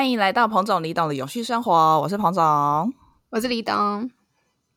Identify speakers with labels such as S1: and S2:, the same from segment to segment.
S1: 欢迎来到彭总李董的有序生活，我是彭总，
S2: 我是李董。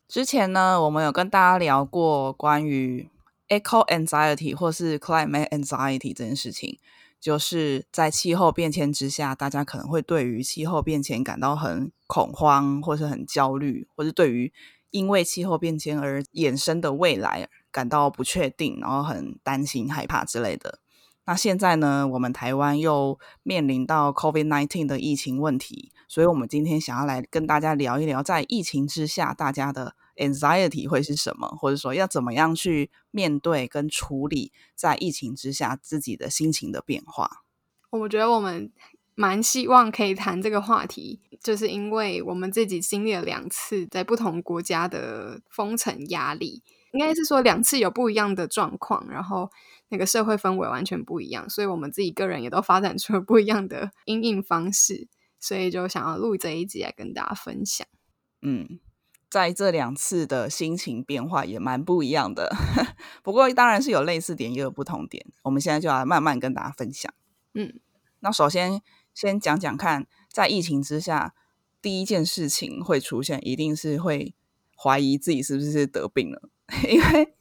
S1: 之前呢，我们有跟大家聊过关于 eco anxiety 或是 climate anxiety 这件事情，就是在气候变迁之下，大家可能会对于气候变迁感到很恐慌，或是很焦虑，或是对于因为气候变迁而衍生的未来感到不确定，然后很担心、害怕之类的。那现在呢，我们台湾又面临到 COVID nineteen 的疫情问题，所以我们今天想要来跟大家聊一聊，在疫情之下，大家的 anxiety 会是什么，或者说要怎么样去面对跟处理在疫情之下自己的心情的变化。
S2: 我觉得我们蛮希望可以谈这个话题，就是因为我们自己经历了两次在不同国家的封城压力，应该是说两次有不一样的状况，然后。那个社会氛围完全不一样，所以我们自己个人也都发展出了不一样的应应方式，所以就想要录这一集来跟大家分享。
S1: 嗯，在这两次的心情变化也蛮不一样的，不过当然是有类似点也有不同点。我们现在就来慢慢跟大家分享。
S2: 嗯，
S1: 那首先先讲讲看，在疫情之下，第一件事情会出现，一定是会怀疑自己是不是得病了，因为。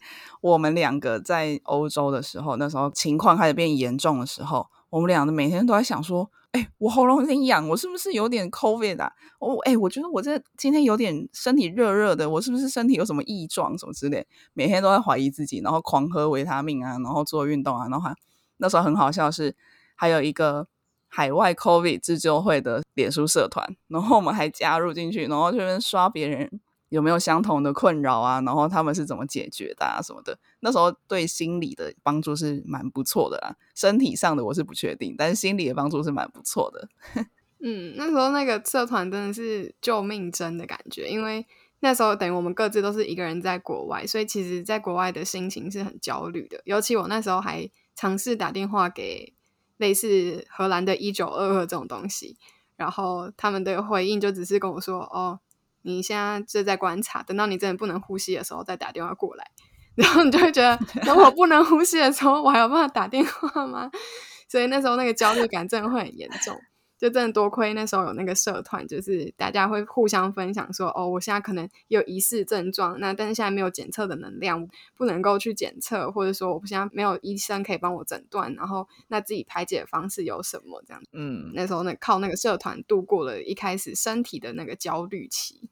S1: 我们两个在欧洲的时候，那时候情况开始变严重的时候，我们两个每天都在想说：“哎，我喉咙有点痒，我是不是有点 COVID 啊？我哎，我觉得我这今天有点身体热热的，我是不是身体有什么异状什么之类？每天都在怀疑自己，然后狂喝维他命啊，然后做运动啊，然后那时候很好笑是，还有一个海外 COVID 自救会的脸书社团，然后我们还加入进去，然后这边刷别人。有没有相同的困扰啊？然后他们是怎么解决的啊？什么的？那时候对心理的帮助是蛮不错的啊。身体上的我是不确定，但是心理的帮助是蛮不错的。
S2: 嗯，那时候那个社团真的是救命针的感觉，因为那时候等于我们各自都是一个人在国外，所以其实在国外的心情是很焦虑的。尤其我那时候还尝试打电话给类似荷兰的一九二二这种东西，然后他们的回应就只是跟我说：“哦。”你现在就在观察，等到你真的不能呼吸的时候再打电话过来，然后你就会觉得，等我不能呼吸的时候，我还有办法打电话吗？所以那时候那个焦虑感真的会很严重。就真的多亏那时候有那个社团，就是大家会互相分享说，哦，我现在可能有疑似症状，那但是现在没有检测的能量，不能够去检测，或者说我现在没有医生可以帮我诊断，然后那自己排解的方式有什么这样？
S1: 嗯，
S2: 那时候那靠那个社团度过了一开始身体的那个焦虑期。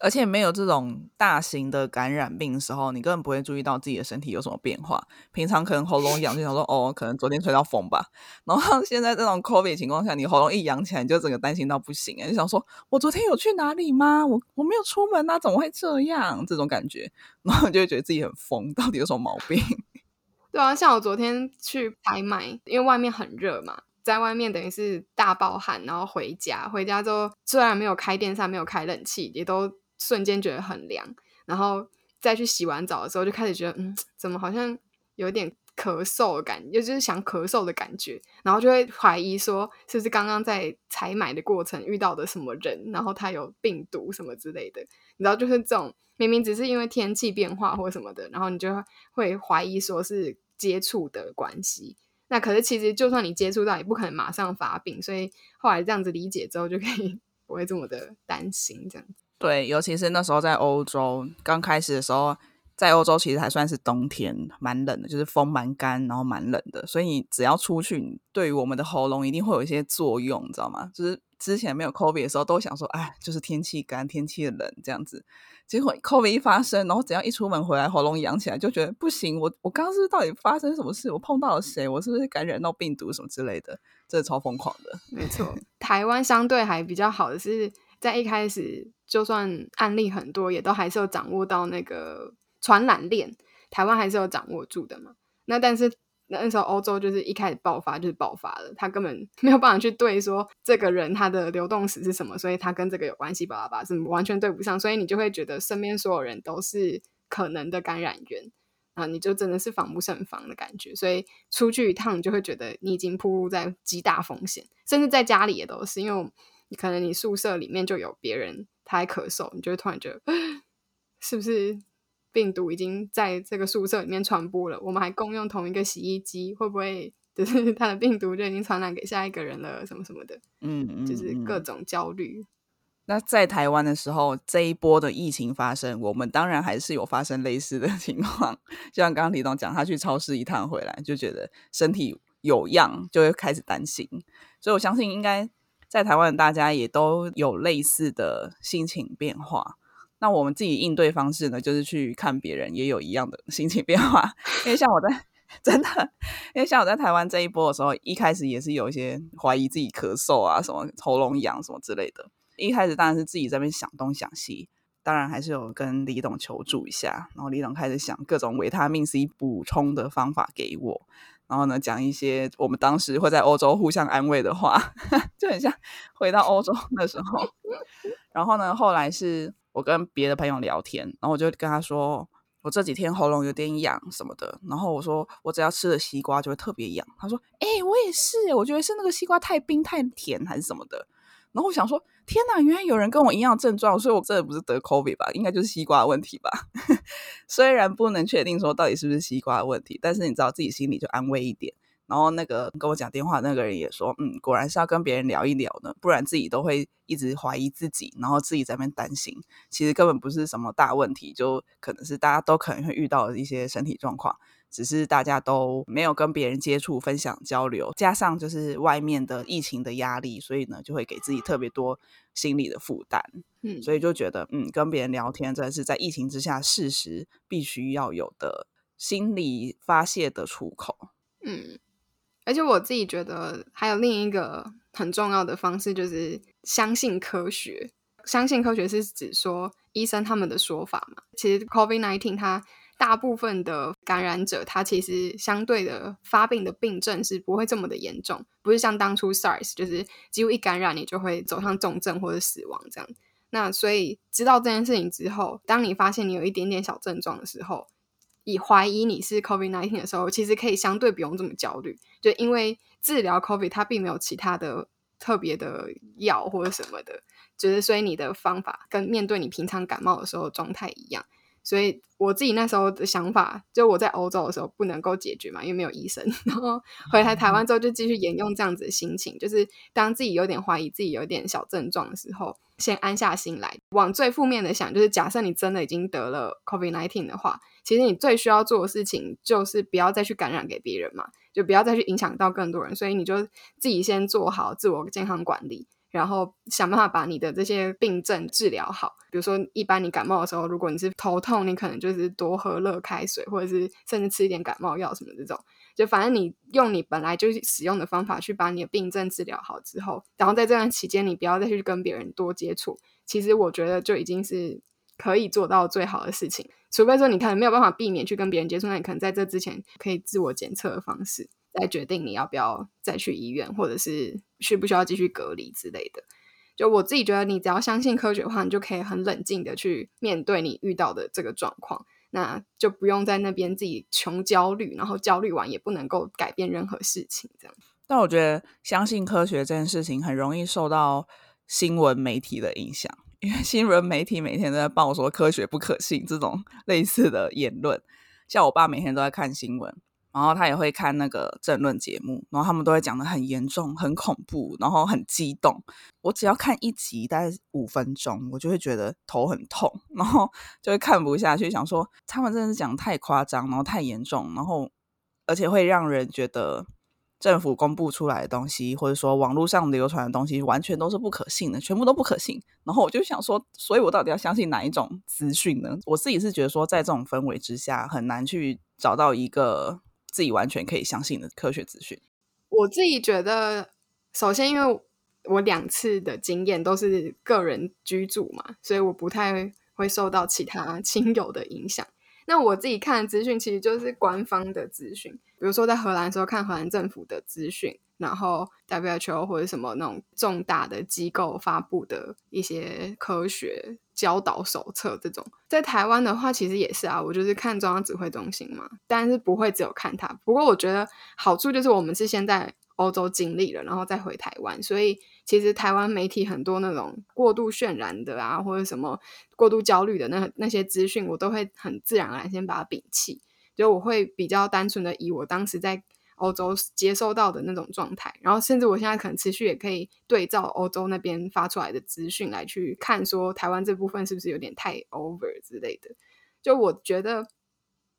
S1: 而且没有这种大型的感染病的时候，你根本不会注意到自己的身体有什么变化。平常可能喉咙痒，就想说哦，可能昨天吹到风吧。然后现在这种 COVID 情况下，你喉咙一痒起来，你就整个担心到不行哎，就想说我昨天有去哪里吗？我我没有出门啊，怎么会这样？这种感觉，然后就会觉得自己很疯，到底有什么毛病？
S2: 对啊，像我昨天去拍卖，因为外面很热嘛，在外面等于是大暴汗，然后回家，回家之后虽然没有开电扇，没有开冷气，也都。瞬间觉得很凉，然后再去洗完澡的时候，就开始觉得，嗯，怎么好像有点咳嗽的感觉，就是想咳嗽的感觉，然后就会怀疑说，是不是刚刚在采买的过程遇到的什么人，然后他有病毒什么之类的，你知道，就是这种明明只是因为天气变化或什么的，然后你就会怀疑说是接触的关系，那可是其实就算你接触到，也不可能马上发病，所以后来这样子理解之后，就可以 不会这么的担心这样子。
S1: 对，尤其是那时候在欧洲刚开始的时候，在欧洲其实还算是冬天，蛮冷的，就是风蛮干，然后蛮冷的，所以你只要出去，对于我们的喉咙一定会有一些作用，你知道吗？就是之前没有 COVID 的时候，都想说，哎，就是天气干，天气冷这样子。结果 COVID 一发生，然后只要一出门回来，喉咙痒起来，就觉得不行，我我刚刚是不是到底发生什么事？我碰到了谁？我是不是感染到病毒什么之类的？这超疯狂的。
S2: 没错，台湾相对还比较好的是在一开始。就算案例很多，也都还是有掌握到那个传染链，台湾还是有掌握住的嘛。那但是那时候欧洲就是一开始爆发就是爆发了，他根本 没有办法去对说这个人他的流动史是什么，所以他跟这个有关系，巴拉巴拉是完全对不上，所以你就会觉得身边所有人都是可能的感染源啊，你就真的是防不胜防的感觉。所以出去一趟，你就会觉得你已经暴露在极大风险，甚至在家里也都是，因为可能你宿舍里面就有别人。他还咳嗽，你就会突然觉得，是不是病毒已经在这个宿舍里面传播了？我们还共用同一个洗衣机，会不会就是 他的病毒就已经传染给下一个人了，什么什么的，
S1: 嗯嗯，
S2: 就是
S1: 嗯
S2: 各种焦虑。
S1: 那在台湾的时候，这一波的疫情发生，我们当然还是有发生类似的 情况。就像刚刚李董讲，他去超市一趟回来，就觉得身体有恙，就会开始担心。所以我相信，应该在台湾大家也都有类似的心情变化。那我们自己应对方式呢，就是去看别人也有一样的心情变化。因为像我在 真的，因为像我在台湾这一波的时候，一开始也是有一些怀疑自己咳嗽啊，什么喉咙痒什么之类的。一开始当然是自己在那边想东想西，当然还是有跟李董求助一下，然后李董开始想各种维他命 C 补充的方法给我，然后呢讲一些我们当时会在欧洲互相安慰的话，就很像回到欧洲 的时候。然后呢，后来是我跟别的朋友聊天，然后我就跟他说。我这几天喉咙有点痒什么的，然后我说我只要吃了西瓜就会特别痒。他说：“哎、我也是，我觉得是那个西瓜太冰太甜还是什么的。”然后我想说，天哪，原来有人跟我一样症状，所以我真的不是得 COVID 吧？应该就是西瓜的问题吧？虽然不能确定说到底是不是西瓜的问题，但是你知道自己心里就安慰一点。然后那个跟我讲电话那个人也说，嗯，果然是要跟别人聊一聊呢，不然自己都会一直怀疑自己，然后自己在那边担心，其实根本不是什么大问题，就可能是大家都可能会遇到的一些身体状况。只是大家都没有跟别人接触、分享、交流，加上就是外面的疫情的压力，所以呢，就会给自己特别多心理的负担。
S2: 嗯，
S1: 所以就觉得，嗯，跟别人聊天真的是在疫情之下事实必须要有的心理发泄的出口。
S2: 嗯，而且我自己觉得还有另一个很重要的方式，就是相信科学。相信科学是指说医生他们的说法嘛。其实 COVID nineteen 它大部分的感染者，他其实相对的发病的病症是不会这么的严重，不是像当初 SARS，就是几乎一感染你就会走向重症或者死亡这样。那所以知道这件事情之后，当你发现你有一点点小症状的时候，以怀疑你是 COVID nineteen 的时候，其实可以相对不用这么焦虑，就因为治疗 COVID 它并没有其他的特别的药或者什么的，就是所以你的方法跟面对你平常感冒的时候状态一样。所以我自己那时候的想法，就我在欧洲的时候不能够解决嘛，因为没有医生。然后回来台湾之后，就继续沿用这样子的心情，就是当自己有点怀疑自己有点小症状的时候，先安下心来，往最负面的想，就是假设你真的已经得了 COVID nineteen 的话，其实你最需要做的事情就是不要再去感染给别人嘛，就不要再去影响到更多人。所以你就自己先做好自我健康管理。然后想办法把你的这些病症治疗好。比如说，一般你感冒的时候，如果你是头痛，你可能就是多喝热开水，或者是甚至吃一点感冒药什么这种。就反正你用你本来就使用的方法去把你的病症治疗好之后，然后在这段期间你不要再去跟别人多接触。其实我觉得就已经是可以做到最好的事情。除非说你可能没有办法避免去跟别人接触，那你可能在这之前可以自我检测的方式。再决定你要不要再去医院，或者是需不需要继续隔离之类的。就我自己觉得，你只要相信科学的话，你就可以很冷静的去面对你遇到的这个状况，那就不用在那边自己穷焦虑，然后焦虑完也不能够改变任何事情。这样。
S1: 但我觉得相信科学这件事情很容易受到新闻媒体的影响，因为新闻媒体每天都在报说科学不可信这种类似的言论。像我爸每天都在看新闻。然后他也会看那个政论节目，然后他们都会讲的很严重、很恐怖，然后很激动。我只要看一集，大概五分钟，我就会觉得头很痛，然后就会看不下去，想说他们真的是讲太夸张，然后太严重，然后而且会让人觉得政府公布出来的东西，或者说网络上流传的东西，完全都是不可信的，全部都不可信。然后我就想说，所以我到底要相信哪一种资讯呢？我自己是觉得说，在这种氛围之下，很难去找到一个。自己完全可以相信的科学资讯，
S2: 我自己觉得，首先因为我两次的经验都是个人居住嘛，所以我不太会受到其他 亲友的影响。那我自己看的资讯其实就是官方的资讯，比如说在荷兰的时候看荷兰政府的资讯，然后 WHO 或者什么那种重大的机构发布的一些科学教导手册这种。在台湾的话，其实也是啊，我就是看中央指挥中心嘛，但是不会只有看它。不过我觉得好处就是我们是先在欧洲经历了，然后再回台湾，所以其实台湾媒体很多那种过度渲染的啊，或者什么过度焦虑的那那些资讯，我都会很自然而然先把它摒弃。就我会比较单纯的以我当时在欧洲接收到的那种状态，然后甚至我现在可能持续也可以对照欧洲那边发出来的资讯来去看，说台湾这部分是不是有点太 over 之类的。就我觉得，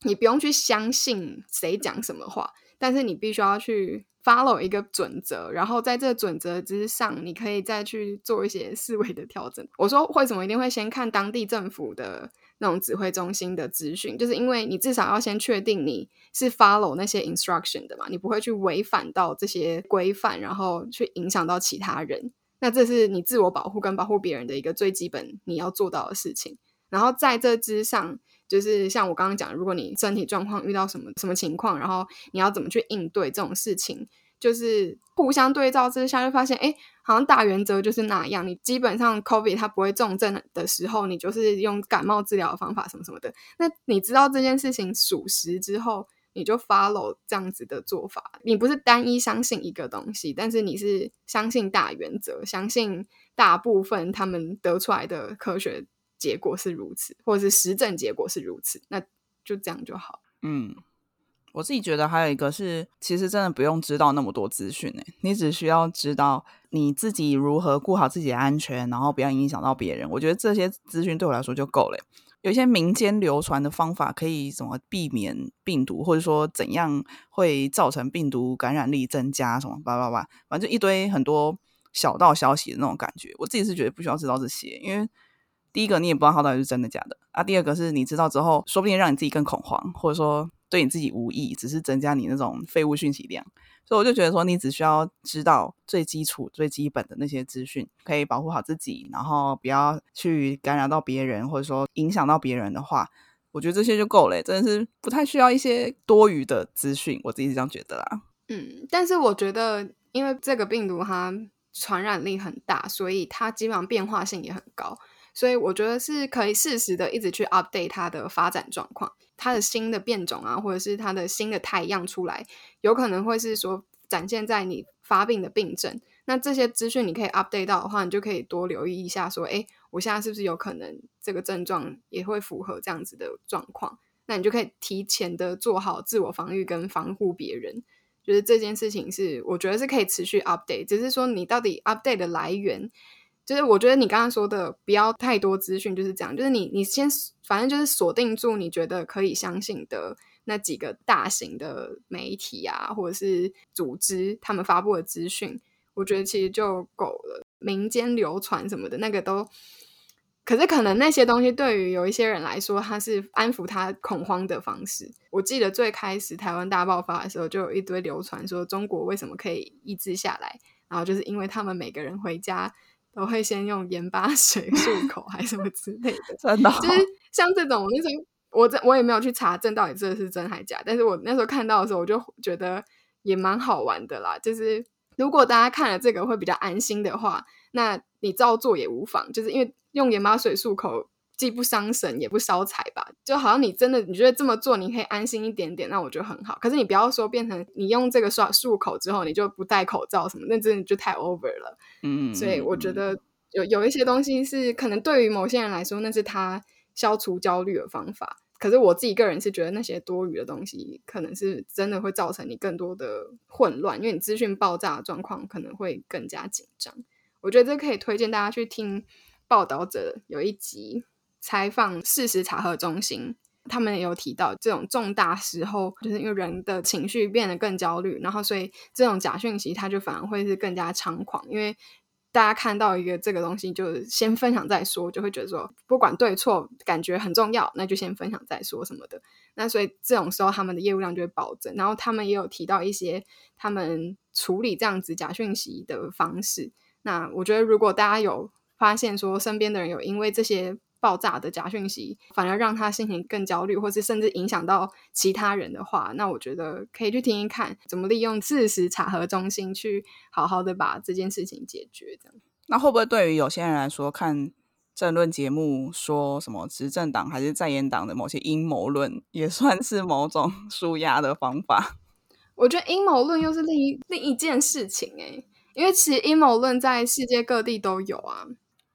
S2: 你不用去相信谁讲什么话，但是你必须要去。follow 一个准则，然后在这准则之上，你可以再去做一些思维的调整。我说为什么一定会先看当地政府的那种指挥中心的资讯，就是因为你至少要先确定你是 follow 那些 instruction 的嘛，你不会去违反到这些规范，然后去影响到其他人。那这是你自我保护跟保护别人的一个最基本你要做到的事情。然后在这之上。就是像我刚刚讲，如果你身体状况遇到什么什么情况，然后你要怎么去应对这种事情，就是互相对照之下，就发现，哎，好像大原则就是那样。你基本上 COVID 它不会重症的时候，你就是用感冒治疗的方法什么什么的。那你知道这件事情属实之后，你就 follow 这样子的做法。你不是单一相信一个东西，但是你是相信大原则，相信大部分他们得出来的科学。结果是如此，或者是实证结果是如此，那就这样就好。
S1: 嗯，我自己觉得还有一个是，其实真的不用知道那么多资讯诶，你只需要知道你自己如何顾好自己的安全，然后不要影响到别人。我觉得这些资讯对我来说就够了。有一些民间流传的方法，可以怎么避免病毒，或者说怎样会造成病毒感染力增加，什么叭叭叭，反正一堆很多小道消息的那种感觉。我自己是觉得不需要知道这些，因为。第一个，你也不知道它到底是真的假的啊。第二个是你知道之后，说不定让你自己更恐慌，或者说对你自己无益，只是增加你那种废物讯息量。所以我就觉得说，你只需要知道最基础、最基本的那些资讯，可以保护好自己，然后不要去感染到别人，或者说影响到别人的话，我觉得这些就够了。真的是不太需要一些多余的资讯，我自己是这样觉得啦。
S2: 嗯，但是我觉得，因为这个病毒它传染力很大，所以它基本上变化性也很高。所以我觉得是可以适时的一直去 update 它的发展状况，它的新的变种啊，或者是它的新的态样出来，有可能会是说展现在你发病的病症。那这些资讯你可以 update 到的话，你就可以多留意一下，说，哎，我现在是不是有可能这个症状也会符合这样子的状况？那你就可以提前的做好自我防御跟防护别人。就是这件事情是我觉得是可以持续 update，只是说你到底 update 的来源。就是我觉得你刚刚说的不要太多资讯，就是这样。就是你你先反正就是锁定住你觉得可以相信的那几个大型的媒体啊，或者是组织他们发布的资讯，我觉得其实就够了。民间流传什么的那个都，可是可能那些东西对于有一些人来说，他是安抚他恐慌的方式。我记得最开始台湾大爆发的时候，就有一堆流传说中国为什么可以抑制下来，然后就是因为他们每个人回家。都会先用盐巴 水漱口，还是什么之类的，
S1: 真的。
S2: 就是像这种，那时候我这我也没有去查证到底这是真还假，但是我那时候看到的时候，我就觉得也蛮好玩的啦。就是如果大家看了这个会比较安心的话，那你照做也无妨。就是因为用盐巴水漱口。既不伤神也不烧财吧，就好像你真的你觉得这么做你可以安心一点点，那我觉得很好。可是你不要说变成你用这个刷漱口之后你就不戴口罩什么，那真的就太 over 了。嗯，所以我觉得有有一些东西是可能对于某些人来说那是他消除焦虑的方法，可是我自己个人是觉得那些多余的东西可能是真的会造成你更多的混乱，因为你资讯爆炸的状况可能会更加紧张。我觉得这可以推荐大家去听报道者有一集。采访事实查核中心，他们也有提到，这种重大时候，就是因为人的情绪变得更焦虑，然后所以这种假讯息，它就反而会是更加猖狂。因为大家看到一个这个东西，就先分享再说，就会觉得说不管对错，感觉很重要，那就先分享再说什么的。那所以这种时候，他们的业务量就会暴增。然后他们也有提到一些他们处理这样子假讯息的方式。那我觉得，如果大家有发现说身边的人有因为这些，爆炸的假讯息，反而让他心情更焦虑，或是甚至影响到其他人的话，那我觉得可以去听一看，怎么利用事实查核中心去好好的把这件事情解决。这样，
S1: 那会不会对于有些人来说，看政论节目说什么执政党还是在野党的某些阴谋论，也算是某种 舒压的方法？
S2: 我觉得阴谋论又是另一另一件事情诶，因为其实阴谋论在世界各地都有啊。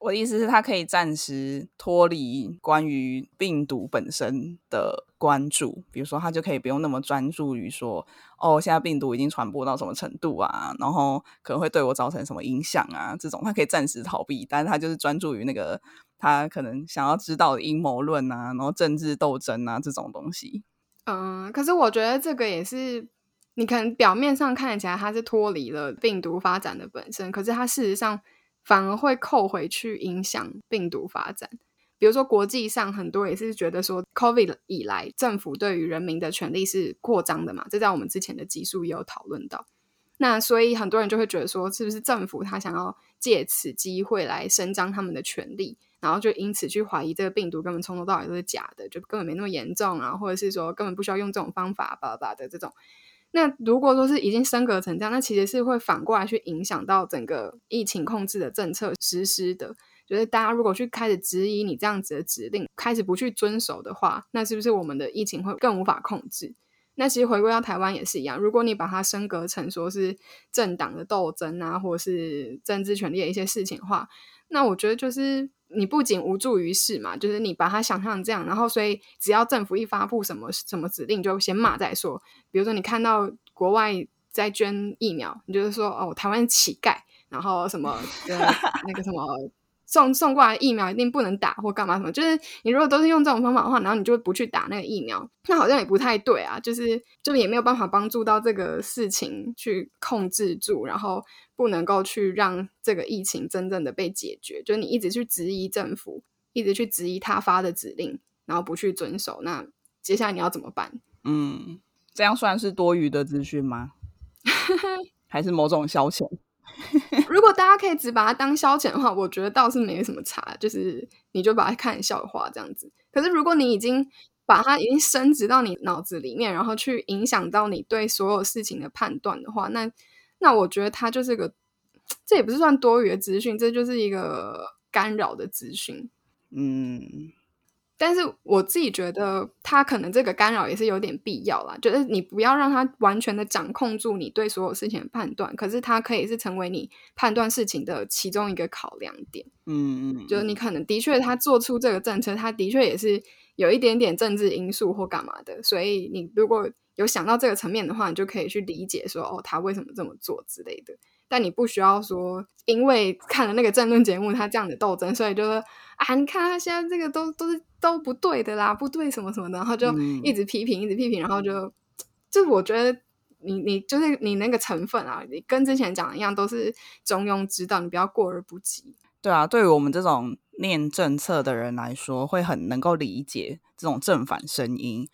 S1: 我的意思是，他可以暂时脱离关于病毒本身的关注，比如说，他就可以不用那么专注于说，哦，现在病毒已经传播到什么程度啊，然后可能会对我造成什么影响啊，这种他可以暂时逃避，但是他就是专注于那个他可能想要知道的阴谋论啊，然后政治斗争啊这种东西。
S2: 嗯，可是我觉得这个也是，你可能表面上看起来它是脱离了病毒发展的本身，可是它事实上。反而会扣回去影响病毒发展。比如说，国际上很多也是觉得说，COVID 以来政府对于人民的权利是扩张的嘛？这在我们之前的集数也有讨论到。那所以很多人就会觉得说，是不是政府他想要借此机会来伸张他们的权利，然后就因此去怀疑这个病毒根本从头到尾都是假的，就根本没那么严重啊，或者是说根本不需要用这种方法，巴拉巴拉的这种。那如果说是已经升格成这样，那其实是会反过来去影响到整个疫情控制的政策实施的。就是大家如果去开始质疑你这样子的指令，开始不去遵守的话，那是不是我们的疫情会更无法控制？那其实回归到台湾也是一样，如果你把它升格成说是政党的斗争啊，或者是政治权利的一些事情的话，那我觉得就是。你不仅无助于事嘛，就是你把它想象这样，然后所以只要政府一发布什么什么指令，就先骂再说。比如说你看到国外在捐疫苗，你就是说哦，台湾乞丐，然后什么那个什么。送送过来疫苗一定不能打或干嘛什么？就是你如果都是用这种方法的话，然后你就不去打那个疫苗，那好像也不太对啊。就是就也没有办法帮助到这个事情去控制住，然后不能够去让这个疫情真正的被解决。就你一直去质疑政府，一直去质疑他发的指令，然后不去遵守，那接下来你要怎么办？
S1: 嗯，这样算是多余的资讯吗？还是某种消遣？
S2: 如果大家可以只把它当消遣的话，我觉得倒是没什么差，就是你就把它看笑话这样子。可是如果你已经把它已经升值到你脑子里面，然后去影响到你对所有事情的判断的话，那那我觉得它就是个，这也不是算多余的资讯，这就是一个干扰的资讯。嗯。但是我自己觉得，他可能这个干扰也是有点必要啦。就是你不要让他完全的掌控住你对所有事情的判断，可是他可以是成为你判断事情的其中一个考量点。嗯嗯，就是你可能的确他做出这个政策，他的确也是有一点点政治因素或干嘛的。所以你如果有想到这个层面的话，你就可以去理解说，哦，他为什么这么做之类的。但你不需要说，因为看了那个政论节目，他这样的斗争，所以就说啊，你看他现在这个都都是都不对的啦，不对什么什么的，然后就一直批评，一直批评，然后就就我觉得你你就是你那个成分啊，你跟之前讲的一样，都是中庸之道，你不要过而不及。
S1: 对啊，对于我们这种念政策的人来说，会很能够理解这种正反声音。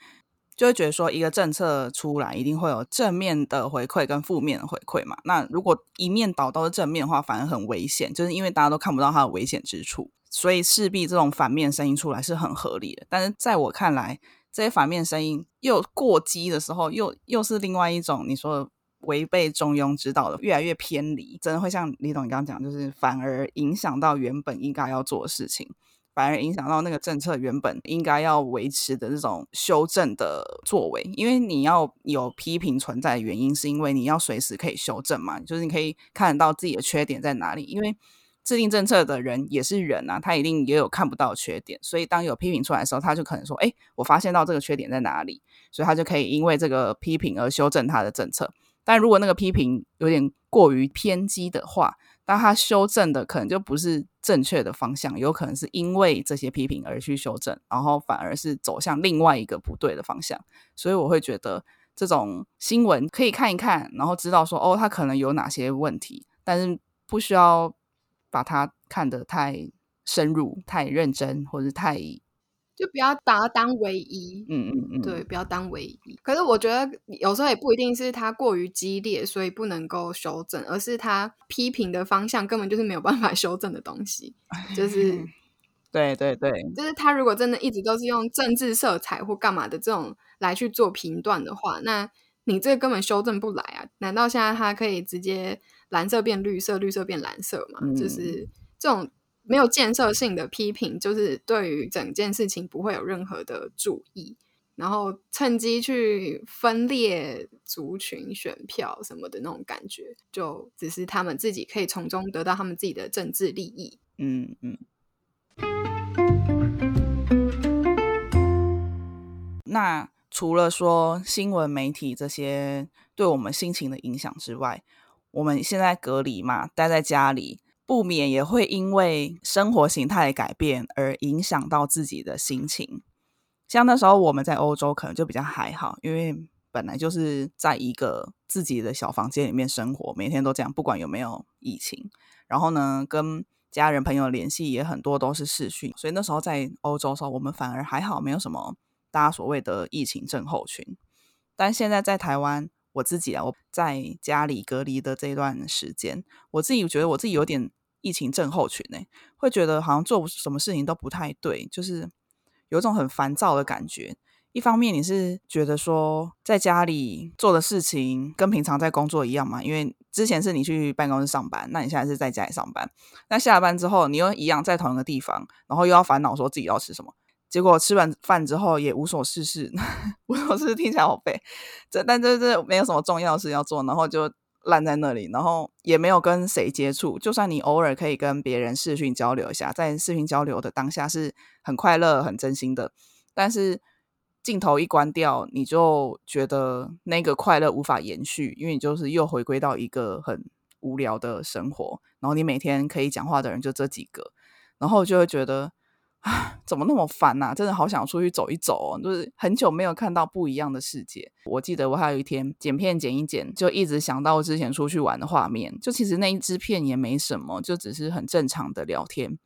S1: 就会觉得说，一个政策出来，一定会有正面的回馈跟负面的回馈嘛。那如果一面倒都是正面的话，反而很危险，就是因为大家都看不到它的危险之处，所以势必这种反面声音出来是很合理的。但是在我看来，这些反面声音又过激的时候，又又是另外一种你说违背中庸之道的，越来越偏离，真的会像李董你刚刚讲，就是反而影响到原本应该要做的事情。反而影响到那个政策原本应该要维持的这种修正的作为，因为你要有批评存在的原因，是因为你要随时可以修正嘛，就是你可以看得到自己的缺点在哪里。因为制定政策的人也是人啊，他一定也有看不到缺点，所以当有批评出来的时候，他就可能说：“哎，我发现到这个缺点在哪里。”所以他就可以因为这个批评而修正他的政策。但如果那个批评有点过于偏激的话，当他修正的可能就不是正确的方向，有可能是因为这些批评而去修正，然后反而是走向另外一个不对的方向。所以我会觉得这种新闻可以看一看，然后知道说哦，他可能有哪些问题，但是不需要把它看得太深入、太认真或者太。
S2: 就不要把它当唯一，嗯嗯嗯，对，不要当唯一。可是我觉得有时候也不一定是他过于激烈，所以不能够修正，而是他批评的方向根本就是没有办法修正的东西。就是，
S1: 对对对，
S2: 就是他如果真的一直都是用政治色彩或干嘛的这种来去做评断的话，那你这根本修正不来啊！难道现在他可以直接蓝色变绿色，绿色变蓝色吗？就是这种。没有建设性的批评，就是对于整件事情不会有任何的注意，然后趁机去分裂族群、选票什么的那种感觉，就只是他们自己可以从中得到他们自己的政治利益。
S1: 嗯嗯。那除了说新闻媒体这些对我们心情的影响之外，我们现在隔离嘛，待在家里，不免也会因为生活形态的改变而影响到自己的心情。像那时候我们在欧洲，可能就比较还好，因为本来就是在一个自己的小房间里面生活，每天都这样，不管有没有疫情。然后呢，跟家人朋友联系也很多都是视讯，所以那时候在欧洲的时候，我们反而还好，没有什么大家所谓的疫情症候群。但现在在台湾。我自己啊，我在家里隔离的这段时间，我自己觉得我自己有点疫情症候群呢，会觉得好像做什么事情都不太对，就是有种很烦躁的感觉。一方面你是觉得说在家里做的事情跟平常在工作一样嘛，因为之前是你去办公室上班，那你现在是在家里上班，那下班之后你又一样在同一个地方，然后又要烦恼说自己要吃什么。结果吃完饭之后也无所事事，无所事事听起来好背，这但这这没有什么重要的事要做，然后就烂在那里，然后也没有跟谁接触。就算你偶尔可以跟别人视讯交流一下，在视讯交流的当下是很快乐、很真心的，但是镜头一关掉，你就觉得那个快乐无法延续，因为你就是又回归到一个很无聊的生活，然后你每天可以讲话的人就这几个，然后就会觉得。啊，怎么那么烦呐！真的好想出去走一走哦，就是很久没有看到不一样的世界。我记得我还有一天剪片剪一剪，就一直想到之前出去玩的画面。就其实那一支片也没什么，就只是很正常的聊天。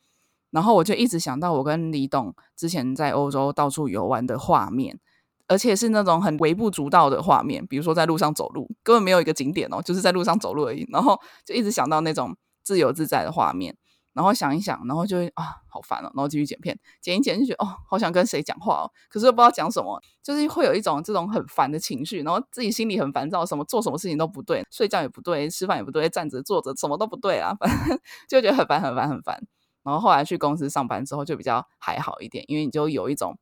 S1: 然后我就一直想到我跟李董之前在欧洲到处游玩的画面，而且是那种很微不足道的画面，比如说在路上走路，根本没有一个景点哦，就是在路上走路而已。然后就一直想到那种自由自在的画面。然后想一想，然后就会啊，好烦哦，然后继续剪片，剪一剪就觉得哦，好想跟谁讲话哦，可是又不知道讲什么，就是会有一种这种很烦的情绪，然后自己心里很烦躁，什么做什么事情都不对，睡觉也不对，吃饭也不对，站着坐着什么都不对啊，反正 就觉得很烦很烦很烦。然后后来去公司上班之后就比较还好一点，因为你就有一种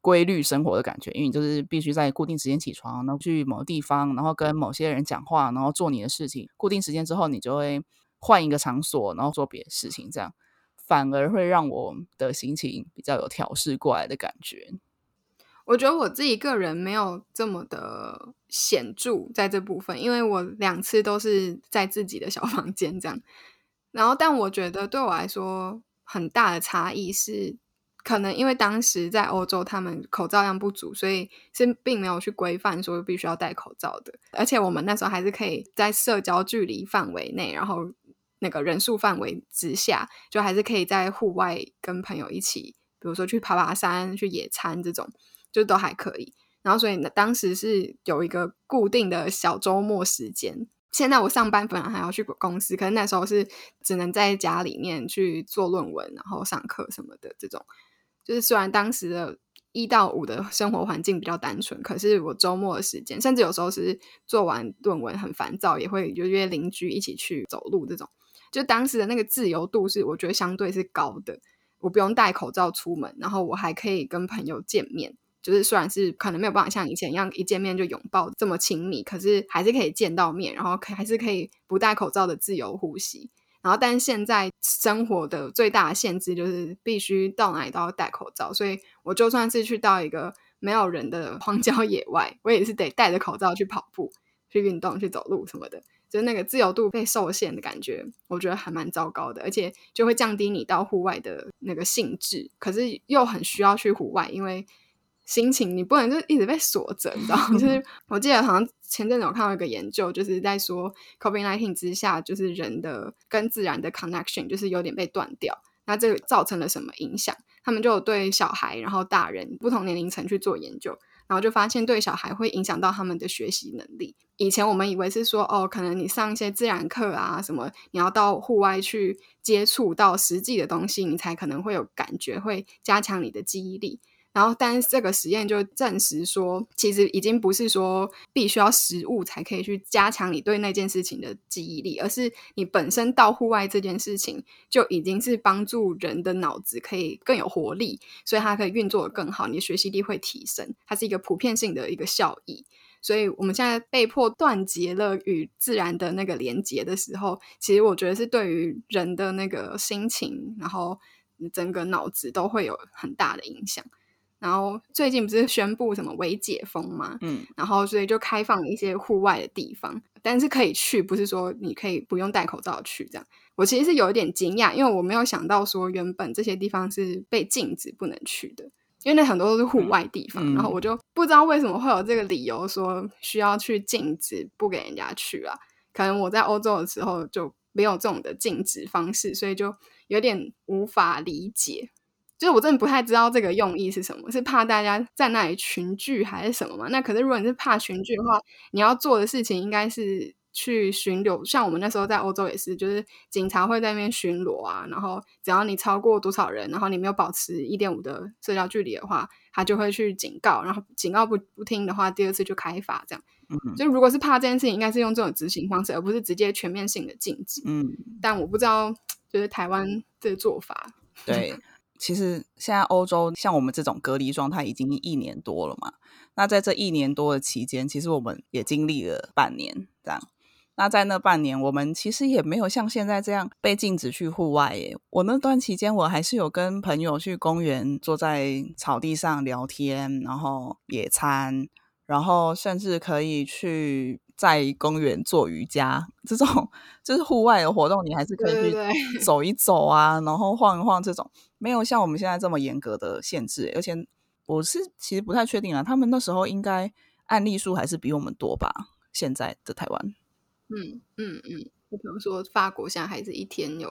S1: 规律生活的感觉，因为你就是必须在固定时间起床，然后去某地方，然后跟某些人讲话，然后做你的事情。固定时间之后，你就会。换一个场所，然后做别的事情，这样反而会让我的心情比较有调试过来的感觉。
S2: 我觉得我自己个人没有这么的显著在这部分，因为我两次都是在自己的小房间这样。然后，但我觉得对我来说很大的差异是，可能因为当时在欧洲，他们口罩量不足，所以是并没有去规范说必须要戴口罩的。而且我们那时候还是可以在社交距离范围内，然后。那个人数范围之下，就还是可以在户外跟朋友一起，比如说去爬爬山、去野餐这种，就都还可以。然后，所以呢，当时是有一个固定的小周末时间。现在我上班本来还要去公司，可是那时候是只能在家里面去做论文，然后上课什么的。这种就是虽然当时的一到五的生活环境比较单纯，可是我周末的时间，甚至有时候是做完论文很烦躁，也会就约邻居一起去走路这种。就当时的那个自由度是，我觉得相对是高的。我不用戴口罩出门，然后我还可以跟朋友见面。就是虽然是可能没有办法像以前一样一见面就拥抱这么亲密，可是还是可以见到面，然后可还是可以不戴口罩的自由呼吸。然后，但现在生活的最大的限制就是必须到哪里都要戴口罩，所以我就算是去到一个没有人的荒郊野外，我也是得戴着口罩去跑步、去运动、去走路什么的。就那个自由度被受限的感觉，我觉得还蛮糟糕的，而且就会降低你到户外的那个兴致。可是又很需要去户外，因为心情你不能就一直被锁着，你知道？就是 我记得好像前阵子我看到一个研究，就是在说 COVID nineteen 之下，就是人的跟自然的 connection 就是有点被断掉。那这个造成了什么影响？他们就对小孩，然后大人不同年龄层去做研究。然后就发现，对小孩会影响到他们的学习能力。以前我们以为是说，哦，可能你上一些自然课啊，什么，你要到户外去接触到实际的东西，你才可能会有感觉，会加强你的记忆力。然后，但是这个实验就证实说，其实已经不是说必须要食物才可以去加强你对那件事情的记忆力，而是你本身到户外这件事情就已经是帮助人的脑子可以更有活力，所以它可以运作的更好，你的学习力会提升，它是一个普遍性的一个效益。所以我们现在被迫断绝了与自然的那个连接的时候，其实我觉得是对于人的那个心情，然后整个脑子都会有很大的影响。然后最近不是宣布什么微解封嘛？
S1: 嗯，
S2: 然后所以就开放了一些户外的地方，但是可以去，不是说你可以不用戴口罩去这样。我其实是有一点惊讶，因为我没有想到说原本这些地方是被禁止不能去的，因为那很多都是户外地方，然后我就不知道为什么会有这个理由说需要去禁止不给人家去啊。可能我在欧洲的时候就没有这种的禁止方式，所以就有点无法理解。就是我真的不太知道这个用意是什么，是怕大家在那里群聚还是什么嘛？那可是如果你是怕群聚的话，你要做的事情应该是去巡逻。像我们那时候在欧洲也是，就是警察会在那边巡逻啊，然后只要你超过多少人，然后你没有保持一点五的社交距离的话，他就会去警告，然后警告不不听的话，第二次就开罚这样。
S1: 嗯，
S2: 就如果是怕这件事情，应该是用这种执行方式，而不是直接全面性的禁止。
S1: 嗯，
S2: 但我不知道，就是台湾这做法，
S1: 对。其实现在欧洲像我们这种隔离状态已经一年多了嘛，那在这一年多的期间，其实我们也经历了半年这样。那在那半年，我们其实也没有像现在这样被禁止去户外耶。我那段期间，我还是有跟朋友去公园，坐在草地上聊天，然后野餐，然后甚至可以去。在公园做瑜伽这种 就是户外的活动，你还是可以去走一走啊，然后晃一晃这种，没有像我们现在这么严格的限制。而且我是其实不太确定啊，他们那时候应该案例数还是比我们多吧？现在的台湾，
S2: 嗯嗯嗯，就比如说法国现在还是一天有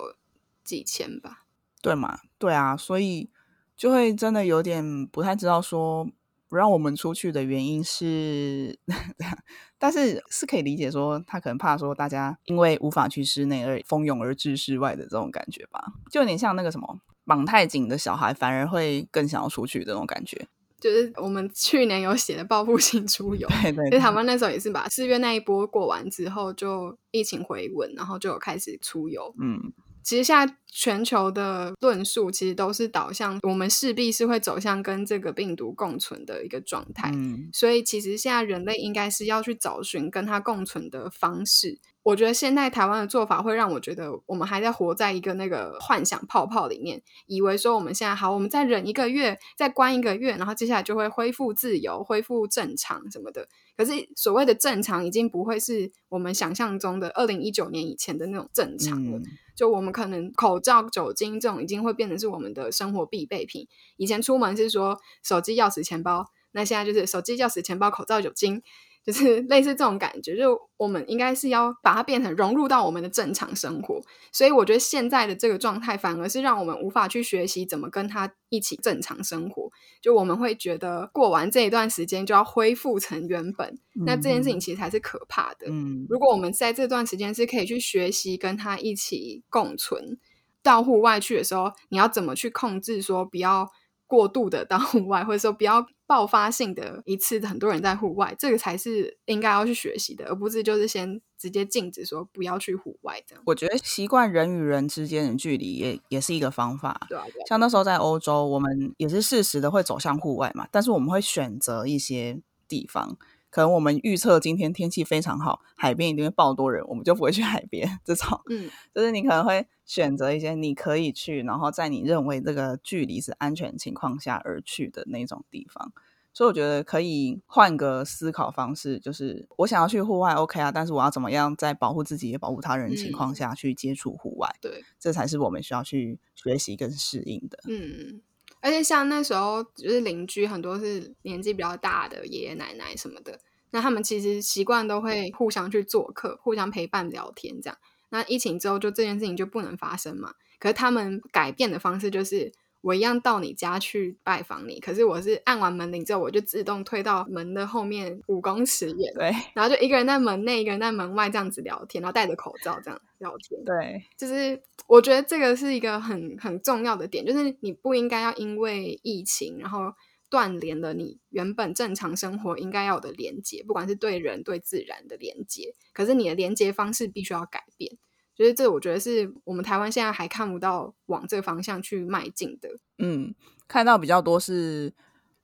S2: 几千吧？
S1: 对嘛？对啊，所以就会真的有点不太知道说。不让我们出去的原因是，但是是可以理解，说他可能怕说大家因为无法去室内而蜂拥而至室外的这种感觉吧，就有点像那个什么绑太紧的小孩反而会更想要出去的那种感觉。
S2: 就是我们去年有写的报复性出游，
S1: 对对，因
S2: 为台湾那时候也是把四月那一波过完之后，就疫情回稳，然后就有开始出游，
S1: 嗯。
S2: 其实现在全球的论述其实都是导向，我们势必是会走向跟这个病毒共存的一个状态。
S1: 嗯，
S2: 所以其实现在人类应该是要去找寻跟它共存的方式。我觉得现在台湾的做法会让我觉得，我们还在活在一个那个幻想泡泡里面，以为说我们现在好，我们再忍一个月，再关一个月，然后接下来就会恢复自由、恢复正常什么的。可是所谓的正常，已经不会是我们想象中的二零一九年以前的那种正常了。就我们可能口罩、酒精这种已经会变成是我们的生活必备品。以前出门是说手机、钥匙、钱包，那现在就是手机、钥匙、钱包、口罩、酒精。就是类似这种感觉，就我们应该是要把它变成融入到我们的正常生活，所以我觉得现在的这个状态反而是让我们无法去学习怎么跟他一起正常生活。就我们会觉得过完这一段时间就要恢复成原本，那这件事情其实才是可怕的。
S1: 嗯，
S2: 如果我们在这段时间是可以去学习跟他一起共存，到户外去的时候，你要怎么去控制说不要过度的到户外，或者说不要。爆发性的一次，很多人在户外，这个才是应该要去学习的，而不是就是先直接禁止说不要去户外的。
S1: 我觉得习惯人与人之间的距离也也是一个方法。
S2: 对啊，
S1: 像那时候在欧洲，我们也是适时的会走向户外嘛，但是我们会选择一些地方。可能我们预测今天天气非常好，海边一定会爆多人，我们就不会去 海边。这种，
S2: 嗯，
S1: 就是你可能会选择一些你可以去，然后在你认为这个距离是安全情况下而去的那种地方。所以我觉得可以换个思考方式，就是我想要去户外，OK 啊，但是我要怎么样在保护自己也保护他人情况下去接触户外？
S2: 对，
S1: 这才是我们需要去学习跟适应的。
S2: 嗯。而且像那时候，就是邻居很多是年纪比较大的爷爷奶奶什么的，那他们其实习惯都会互相去做客，互相陪伴聊天这样。那疫情之后，就这件事情就不能发生嘛。可是他们改变的方式就是。我一样到你家去拜访你，可是我是按完门铃之后，我就自动退到门的后面五公尺远，
S1: 对，
S2: 然后就一个人在门内，一个人在门外这样子聊天，然后戴着口罩这样聊天，
S1: 对，
S2: 就是我觉得这个是一个很很重要的点，就是你不应该要因为疫情然后断联了你原本正常生活应该要有的连接，不管是对人对自然的连接，可是你的连接方式必须要改变。就是这，我觉得是我们台湾现在还看不到往这个方向去迈进的。
S1: 嗯，看到比较多是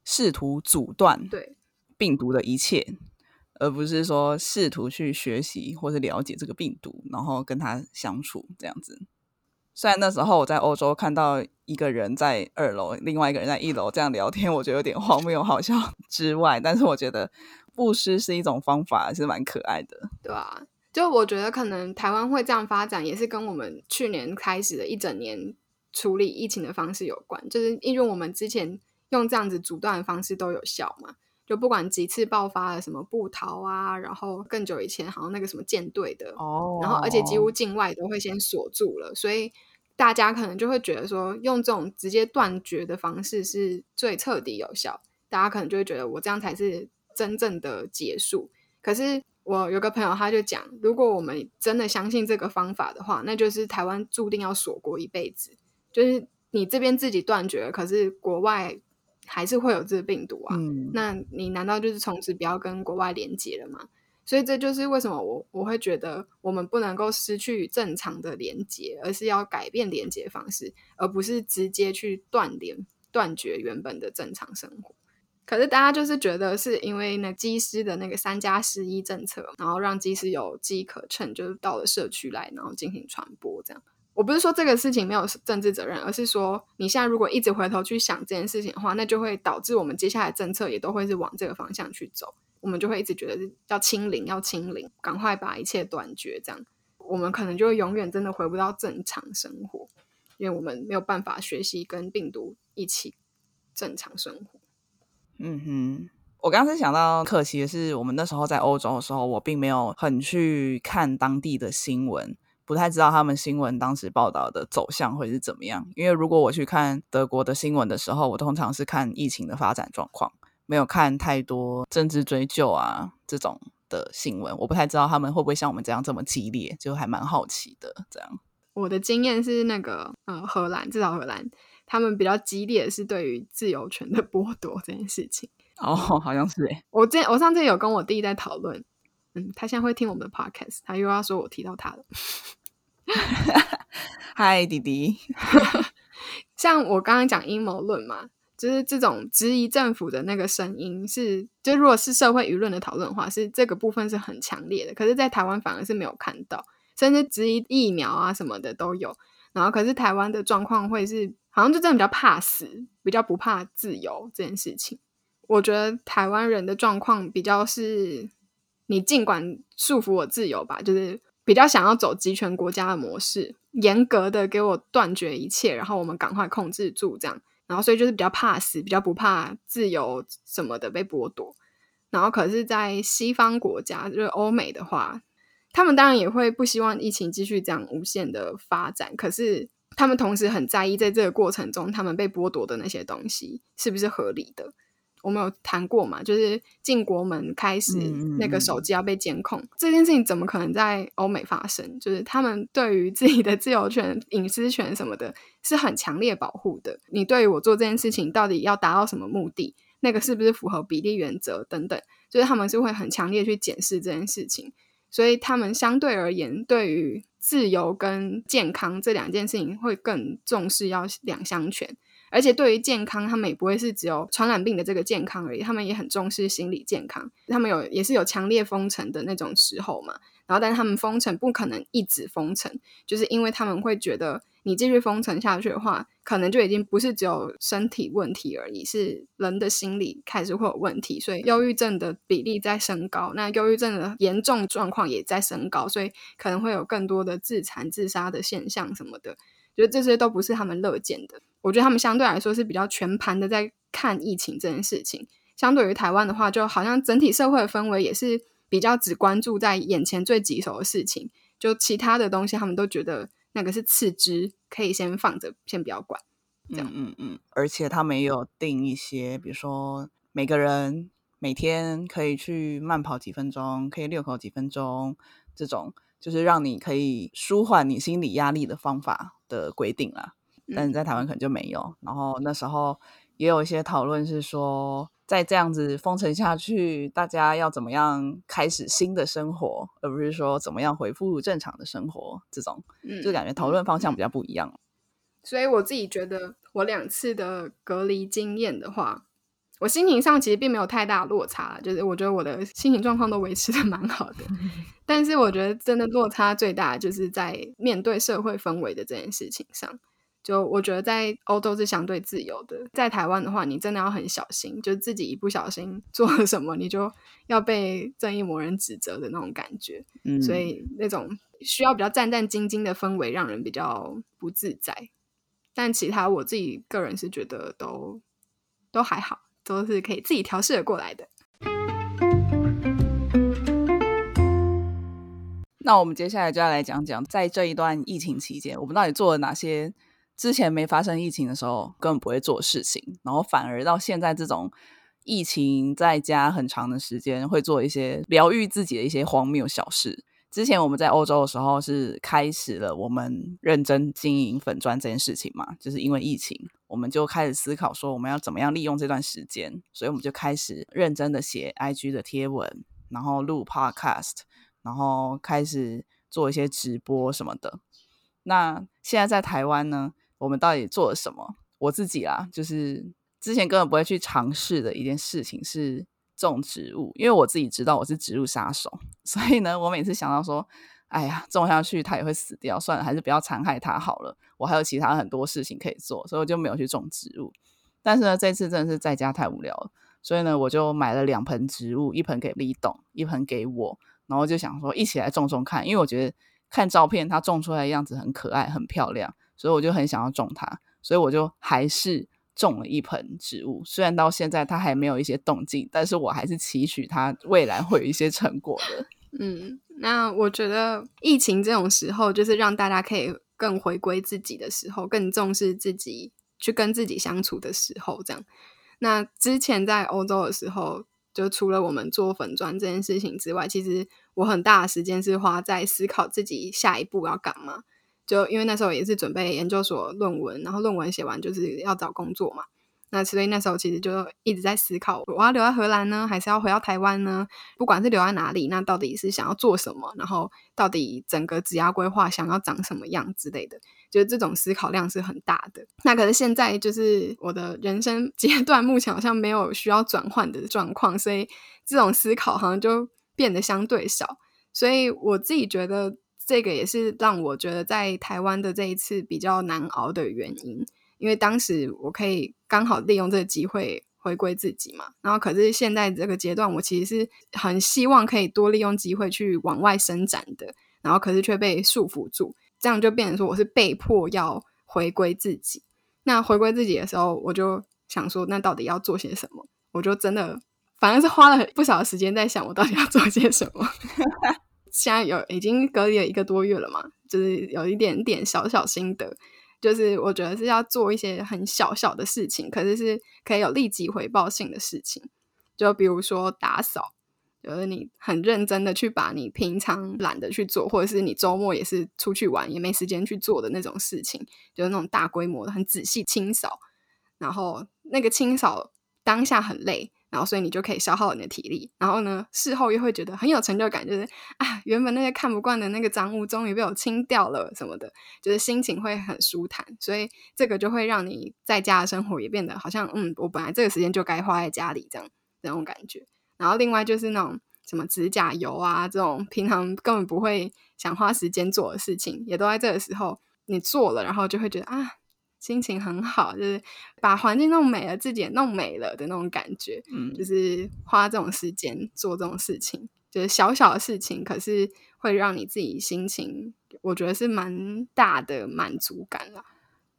S1: 试图阻断
S2: 对
S1: 病毒的一切，而不是说试图去学习或者了解这个病毒，然后跟它相处这样子。虽然那时候我在欧洲看到一个人在二楼，另外一个人在一楼这样聊天，我觉得有点荒谬好笑之外，但是我觉得布施是一种方法，是蛮可爱的。
S2: 对啊，就我觉得可能台湾会这样发展，也是跟我们去年开始的一整年处理疫情的方式有关。就是因为我们之前用这样子阻断的方式都有效嘛，就不管几次爆发了什么布逃啊，然后更久以前好像那个什么舰队的
S1: 哦，
S2: 然后而且几乎境外都会先锁住了，所以大家可能就会觉得说，用这种直接断绝的方式是最彻底有效。大家可能就会觉得我这样才是真正的结束。可是我有个朋友他就讲，如果我们真的相信这个方法的话，那就是台湾注定要锁国一辈子。就是你这边自己断绝了，可是国外还是会有这个病毒啊。
S1: 嗯，
S2: 那你难道就是从此不要跟国外连接了吗？所以这就是为什么我我会觉得我们不能够失去正常的连接，而是要改变连接方式，而不是直接去断联、断绝原本的正常生活。可是大家就是觉得是因为那机师的那个三加十一政策，然后让机师有机可乘，就是到了社区来，然后进行传播。这样，我不是说这个事情没有政治责任，而是说你现在如果一直回头去想这件事情的话，那就会导致我们接下来政策也都会是往这个方向去走。我们就会一直觉得要清零，要清零，赶快把一切断绝。这样，我们可能就永远真的回不到正常生活，因为我们没有办法学习跟病毒一起正常生活。
S1: 嗯哼，我刚刚是想到，可惜的是，我们那时候在欧洲的时候，我并没有很去看当地的新闻，不太知道他们新闻当时报道的走向会是怎么样。因为如果我去看德国的新闻的时候，我通常是看疫情的发展状况，没有看太多政治追究啊这种的新闻。我不太知道他们会不会像我们这样这么激烈，就还蛮好奇的。这样，
S2: 我的经验是那个呃，荷兰至少荷兰。他们比较激烈的是对于自由权的剥夺这件事情
S1: 哦，好像是哎，
S2: 我之我上次有跟我弟在讨论，嗯，他现在会听我们的 podcast，他又要说我提到他了。
S1: 嗨，弟弟，
S2: 像我刚刚讲阴谋论嘛，就是这种质疑政府的那个声音是，就如果是社会舆论的讨论的话，是这个部分是很强烈的。可是，在台湾反而是没有看到，甚至质疑疫苗啊什么的都有。然后，可是台湾的状况会是。好像就真的比较怕死，比较不怕自由这件事情。我觉得台湾人的状况比较是，你尽管束缚我自由吧，就是比较想要走集权国家的模式，严格的给我断绝一切，然后我们赶快控制住这样。然后所以就是比较怕死，比较不怕自由什么的被剥夺。然后可是，在西方国家，就是欧美的话，他们当然也会不希望疫情继续这样无限的发展，可是。他们同时很在意，在这个过程中，他们被剥夺的那些东西是不是合理的？我们有谈过嘛？就是进国门开始，那个手机要被监控，这件事情怎么可能在欧美发生？就是他们对于自己的自由权、隐私权什么的，是很强烈保护的。你对于我做这件事情，到底要达到什么目的？那个是不是符合比例原则等等？就是他们是会很强烈去检视这件事情，所以他们相对而言，对于自由跟健康这两件事情会更重视，要两相权。而且对于健康，他们也不会是只有传染病的这个健康而已，他们也很重视心理健康。他们有也是有强烈封城的那种时候嘛。然后，但是他们封城不可能一直封城，就是因为他们会觉得。你继续封城下去的话，可能就已经不是只有身体问题而已，是人的心理开始会有问题，所以忧郁症的比例在升高，那忧郁症的严重状况也在升高，所以可能会有更多的自残、自杀的现象什么的。觉得这些都不是他们乐见的。我觉得他们相对来说是比较全盘的在看疫情这件事情。相对于台湾的话，就好像整体社会的氛围也是比较只关注在眼前最棘手的事情，就其他的东西他们都觉得。那个是次之，可以先放着，先不要管。这样，
S1: 嗯嗯，而且他们也有定一些，比如说每个人每天可以去慢跑几分钟，可以遛狗几分钟，这种就是让你可以舒缓你心理压力的方法的规定啦。但是在台湾可能就没有。然后那时候也有一些讨论是说。再这样子封城下去，大家要怎么样开始新的生活，而不是说怎么样恢复正常的生活？这种，嗯就感觉讨论方向比较不一样。
S2: 所以我自己觉得，我两次的隔离经验的话，我心情上其实并没有太大落差，就是我觉得我的心情状况都维持的蛮好的。但是我觉得真的落差最大，就是在面对社会氛围的这件事情上。就我觉得在欧洲是相对自由的，在台湾的话，你真的要很小心，就自己一不小心 做了什么，你就要被正义魔人指责的那种感觉。嗯，所以那种需要比较战战兢兢的氛围，让人比较不自在。但其他我自己个人是觉得都都还好，都是可以自己调试的过来的。
S1: 那我们接下来就要来讲讲，在这一段疫情期间，我们到底做了哪些？之前没发生疫情的时候，根本不会做事情，然后反而到现在这种疫情在家很长的时间，会做一些疗愈自己的一些荒谬小事。之前我们在欧洲的时候，是开始了我们认真经营粉砖这件事情嘛，就是因为疫情，我们就开始思考说我们要怎么样利用这段时间，所以我们就开始认真的写 IG 的贴文，然后录 Podcast，然后开始做一些直播什么的。那现在在台湾呢？我们到底做了什么？我自己啦，就是之前根本不会去尝试的一件事情是种植物，因为我自己知道我是植物杀手，所以呢，我每次想到说，哎呀，种下去它也会死掉，算了，还是不要残害它好了。我还有其他很多事情可以做，所以我就没有去种植物。但是呢，这次真的是在家太无聊了，所以呢，我就买了两盆植物，一盆给李董，一盆给我，然后就想说一起来种种看，因为我觉得看照片它种出来的样子很可爱，很漂亮。所以我就很想要种它，所以我就还是种了一盆植物。虽然到现在它还没有一些动静，但是我还是期许它未来会有一些成果的。
S2: 嗯，那我觉得疫情这种时候，就是让大家可以更回归自己的时候，更重视自己，去跟自己相处的时候。这样，那之前在欧洲的时候，就除了我们做粉砖这件事情之外，其实我很大的时间是花在思考自己下一步要干嘛。就因为那时候也是准备研究所论文，然后论文写完就是要找工作嘛。那所以那时候其实就一直在思考，我要留在荷兰呢，还是要回到台湾呢？不管是留在哪里，那到底是想要做什么？然后到底整个职涯规划想要长什么样之类的，就是这种思考量是很大的。那可是现在就是我的人生 阶段，目前好像没有需要转换的状况，所以这种思考好像就变得相对少。所以我自己觉得。这个也是让我觉得在台湾的这一次比较难熬的原因，因为当时我可以刚好利用这个机会回归自己嘛。然后，可是现在这个阶段，我其实是很希望可以多利用机会去往外伸展的。然后，可是却被束缚住，这样就变成说我是被迫要回归自己。那回归自己的时候，我就想说，那到底要做些什么？我就真的反正是花了不少时间在想，我到底要做些什么。现在有已经隔离了一个多月了嘛，就是有一点点小小心得，就是我觉得是要做一些很小小的事情，可是是可以有立即回报性的事情，就比如说打扫，就是你很认真的去把你平常懒得去做，或者是你周末也是出去玩也没时间去做的那种事情，就是那种大规模的很仔细清扫，然后那个清扫当下很累。然后，所以你就可以消耗你的体力，然后呢，事后又会觉得很有成就感，就是啊，原本那些看不惯的那个脏物终于被我清掉了，什么的，就是心情会很舒坦。所以这个就会让你在家的生活也变得好像，嗯，我本来这个时间就该花在家里这样那种感觉。然后另外就是那种什么指甲油啊，这种平常根本不会想花时间做的事情，也都在这个时候你做了，然后就会觉得啊。心情很好，就是把环境弄美了，自己也弄美了的那种感觉。嗯，就是花这种时间做这种事情，就是小小的事情，可是会让你自己心情，我觉得是蛮大的满足感啦。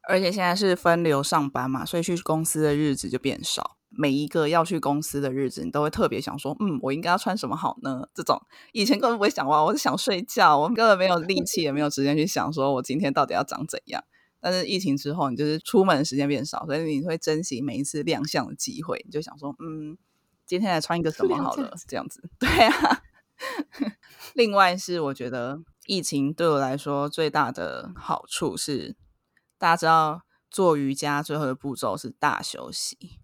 S1: 而且现在是分流上班嘛，所以去公司的日子就变少。每一个要去公司的日子，你都会特别想说，嗯，我应该要穿什么好呢？这种以前根本不会想哇，我是想睡觉，我根本没有力气，也没有时间去想说我今天到底要长怎样。但是疫情之后，你就是出门的时间变少，所以你会珍惜每一次亮相的机会。你就想说，嗯，今天来穿一个什么好了，这样子。对啊。另外是，我觉得疫情对我来说最大的好处是，大家知道做瑜伽最后的步骤是大休息。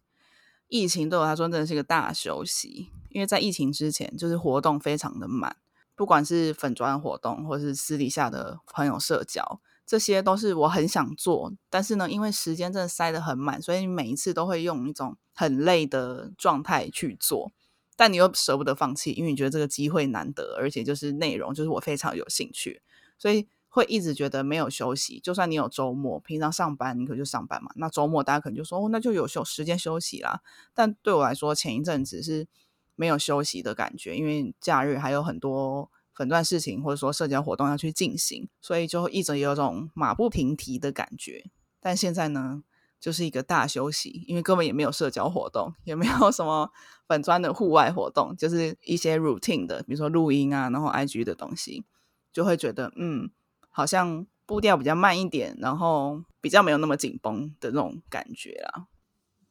S1: 疫情对我来说真的是一个大休息，因为在疫情之前，就是活动非常的满，不管是粉砖活动，或是私底下的朋友社交。这些都是我很想做，但是呢，因为时间真的塞得很满，所以你每一次都会用一种很累的状态去做，但你又舍不得放弃，因为你觉得这个机会难得，而且就是内容就是我非常有兴趣，所以会一直觉得没有休息。就算你有周末，平常上班你可就上班嘛，那周末大家可能就说哦，那就有休时间休息啦。但对我来说，前一阵子是没有休息的感觉，因为假日还有很多粉钻事情或者说社交活动要去进行，所以就一直有种马不停蹄的感觉。但现在呢？就是一个大休息，因为根本也没有社交活动，也没有什么本专的户外活动，就是一些 routine 的，比如说录音啊，然后 IG 的东西，就会觉得嗯，好像步调比较慢一点，然后比较没有那么紧绷的那种感觉啊。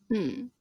S2: 嗯，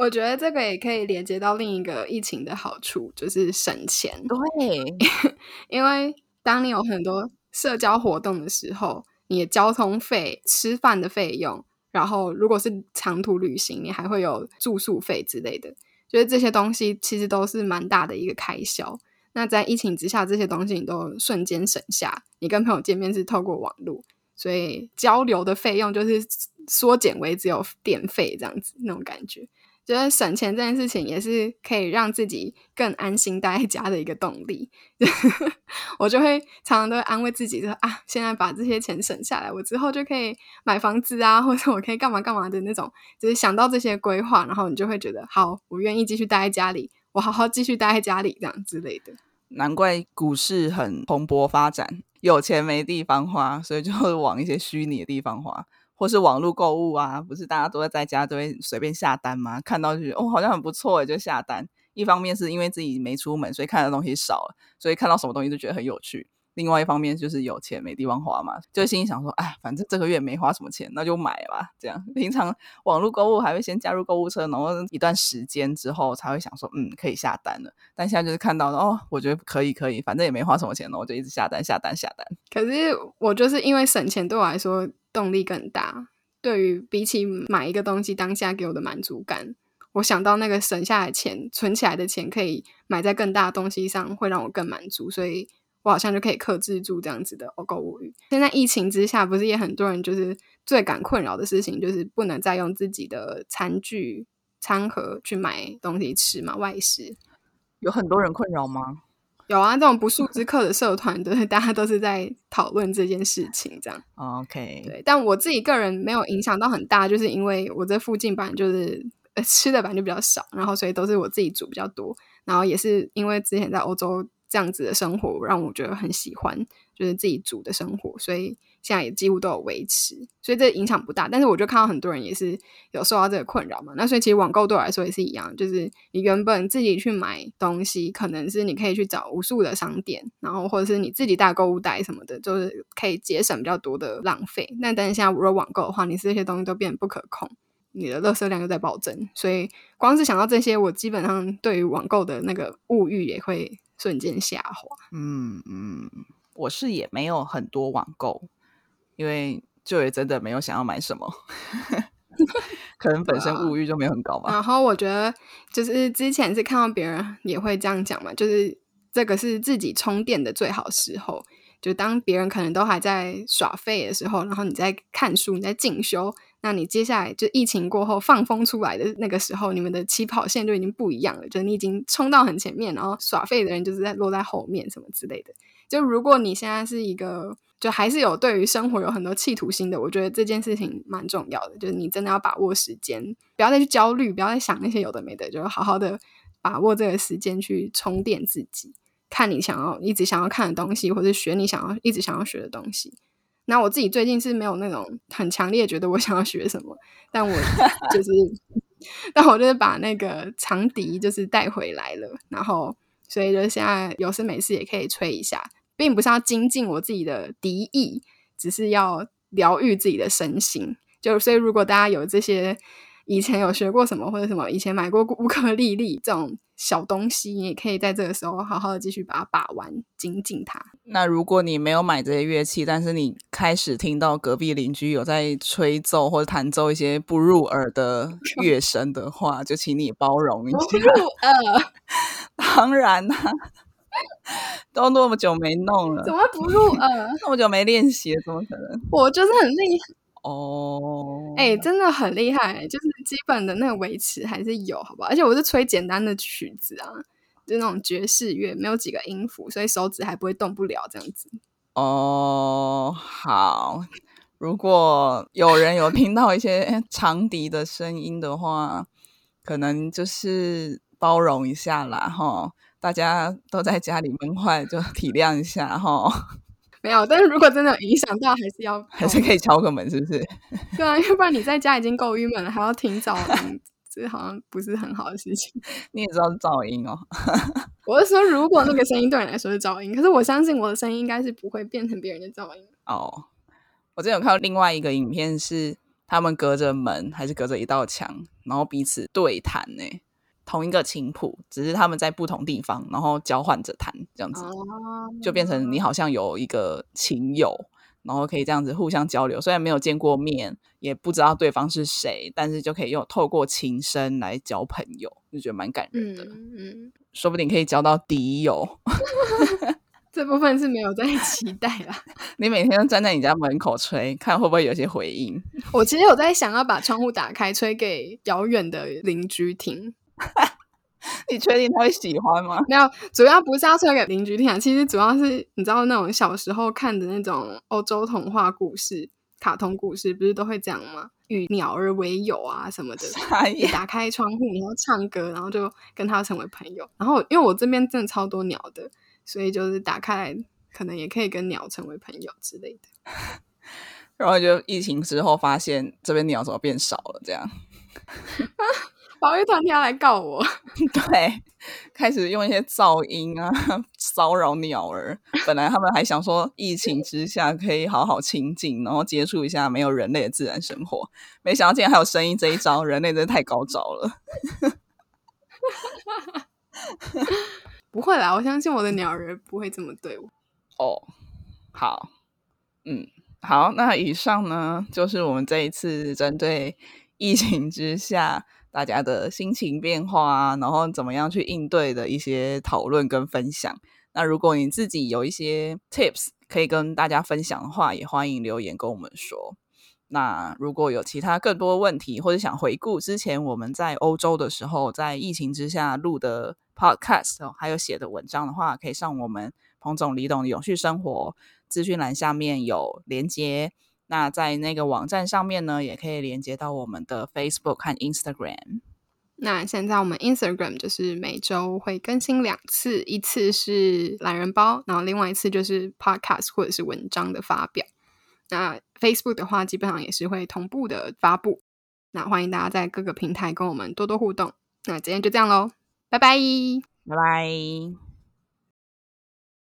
S2: 我觉得这个也可以连接到另一个疫情的好处，就是省钱。
S1: 对，
S2: 因为当你有很多社交活动的时候，你的交通费、吃饭的费用。然后，如果是长途旅行，你还会有住宿费之类的，就是这些东西其实都是蛮大的一个开销。那在疫情之下，这些东西你都瞬间省下。你跟朋友见面是透过网络，所以交流的费用就是缩减为只有电费这样子那种感觉。觉得省钱这件事情也是可以让自己更安心待在家的一个动力。我就会常常都会安慰自己说啊，现在把这些钱省下来，我之后就可以买房子啊，或者我可以干嘛干嘛的那种。就是想到这些规划，然后你就会觉得好，我愿意继续待在家里，我好好继续待在家里这样之类的。
S1: 难怪股市很蓬勃发展，有钱没地方花，所以就往一些虚拟的地方花。或是网络购物啊，不是大家都会在家都会随便下单吗？看到就觉得哦，好像很不错就下单。一方面是因为自己没出门，所以看的东西少了，所以看到什么东西都觉得很有趣。另外一方面就是有钱没地方花嘛，就心里想说，哎，反正这个月没花什么钱，那就买吧。这样平常网络购物还会先加入购物车，然后一段时间之后才会想说，嗯，可以下单了。但现在就是看到，哦，我觉得可以，可以，反正也没花什么钱了，我就一直下单，下单，下单。
S2: 可是我就是因为省钱，对我来说。动力更大，对于比起买一个东西当下给我的满足感，我想到那个省下的钱、存起来的钱可以买在更大的东西上，会让我更满足，所以我好像就可以克制住这样子的购物欲。现在疫情之下，不是也很多人就是最感困扰的事情，就是不能再用自己的餐具、餐盒去买东西吃嘛？外食
S1: 有很多人困扰吗？
S2: 有啊，这种不速之客的社团，对，大家都是在讨论这件事情，这样。
S1: OK，
S2: 对，但我自己个人没有影响到很大，就是因为我这附近版就是呃吃的版就比较少，然后所以都是我自己煮比较多，然后也是因为之前在欧洲这样子的生活，让我觉得很喜欢，就是自己煮的生活，所以。现在也几乎都有维持，所以这影响不大。但是我就看到很多人也是有受到这个困扰嘛。那所以其实网购对我来说也是一样，就是你原本自己去买东西，可能是你可以去找无数的商店，然后或者是你自己带购物袋什么的，就是可以节省比较多的浪费。那但是现在如果网购的话，你这些东西都变得不可控，你的垃圾量又在暴增，所以光是想到这些，我基本上对于网购的那个物欲也会瞬间下滑。
S1: 嗯嗯，我是也没有很多网购。因为就也真的没有想要买什么，可能本身物欲就没有很高吧。
S2: 然后我觉得就是之前是看到别人也会这样讲嘛，就是这个是自己充电的最好时候。就当别人可能都还在耍废的时候，然后你在看书、你在进修，那你接下来就疫情过后放风出来的那个时候，你们的起跑线就已经不一样了。就你已经冲到很前面，然后耍废的人就是在落在后面什么之类的。就如果你现在是一个。就还是有对于生活有很多企图心的，我觉得这件事情蛮重要的。就是你真的要把握时间，不要再去焦虑，不要再想那些有的没的，就是好好的把握这个时间去充电自己，看你想要一直想要看的东西，或者学你想要一直想要学的东西。那我自己最近是没有那种很强烈觉得我想要学什么，但我 就是，但我就是把那个长笛就是带回来了，然后所以就现在有事没事也可以吹一下。并不是要精进我自己的敌意，只是要疗愈自己的身心。就所以，如果大家有这些以前有学过什么，或者什么以前买过乌克丽丽这种小东西，你也可以在这个时候好好的继续把它把玩精进它。
S1: 那如果你没有买这些乐器，但是你开始听到隔壁邻居有在吹奏或者弹奏一些不入耳的 乐声的话，就请你包容一下。
S2: 不入耳，
S1: 当然啦。都那么久没弄了，
S2: 怎么不入耳？
S1: 那么久没练习，怎么可能？
S2: 我就是很厉害
S1: 哦，
S2: 哎、真的很厉害，就是基本的那个维持还是有，好不好？而且我是吹简单的曲子啊，就那种爵士乐，没有几个音符，所以手指还不会动不了这样子。
S1: 哦，好。如果有人有听到一些 长笛的声音的话，可能就是包容一下啦，哈。大家都在家里闷坏，就体谅一下哈。
S2: 没有，但是如果真的有影响到，还是要
S1: 还是可以敲个门，是不是？
S2: 对啊，要不然你在家已经够郁闷了，还要听噪音，这好像不是很好的事情。
S1: 你也知道是噪音哦。
S2: 我是说，如果那个声音对你来说是噪音，可是我相信我的声音应该是不会变成别人的噪音。
S1: 哦，我之前有看到另外一个影片，是他们隔着门还是隔着一道墙，然后彼此对谈呢，同一个琴谱，只是他们在不同地方，然后交换着弹，这样子、
S2: 哦，
S1: 就变成你好像有一个琴友，然后可以这样子互相交流。虽然没有见过面，也不知道对方是谁，但是就可以用透过琴声来交朋友，就觉得蛮感人的。
S2: 嗯嗯，
S1: 说不定可以交到敌友。
S2: 这部分是没有在期待啦。
S1: 你每天都站在你家门口吹，看会不会有些回应。
S2: 我其实有在想要把窗户打开，吹给遥远的邻居听。
S1: 你确定他会喜欢吗？
S2: 没有，主要不是要吹给邻居听啊，其实主要是你知道那种小时候看的那种欧洲童话故事、卡通故事，不是都会这样吗？与鸟儿为友啊什么的。打开窗户，然后唱歌，然后就跟他成为朋友。然后因为我这边真的超多鸟的，所以就是打开来，可能也可以跟鸟成为朋友之类的。
S1: 然后就疫情之后发现这边鸟怎么变少了，这样
S2: 保育团体要来告我，
S1: 对，开始用一些噪音啊 骚扰鸟儿。本来他们还想说疫情之下可以好好清静，然后接触一下没有人类的自然生活，没想到竟然还有声音这一招，人类真的太高招了。
S2: 不会啦，我相信我的鸟儿不会这么对我。
S1: 哦，好，嗯，好，那以上呢就是我们这一次针对疫情之下大家的心情变化啊，然后怎么样去应对的一些讨论跟分享。那如果你自己有一些 tips 可以跟大家分享的话，也欢迎留言跟我们说。那如果有其他更多问题，或者想回顾之前我们在欧洲的时候，在疫情之下录的 podcast，、还有写的文章的话，可以上我们彭总李董的永续生活资讯栏下面有连接。那在那个网站上面呢，也可以连接到我们的 Facebook 和 Instagram。
S2: 那现在我们 Instagram 就是每周会更新两次，一次是懒人包，然后另外一次就是 podcast 或者是文章的发表。那 Facebook 的话，基本上也是会同步的发布。那欢迎大家在各个平台跟我们多多互动。那今天就这样喽，拜拜。
S1: 拜拜。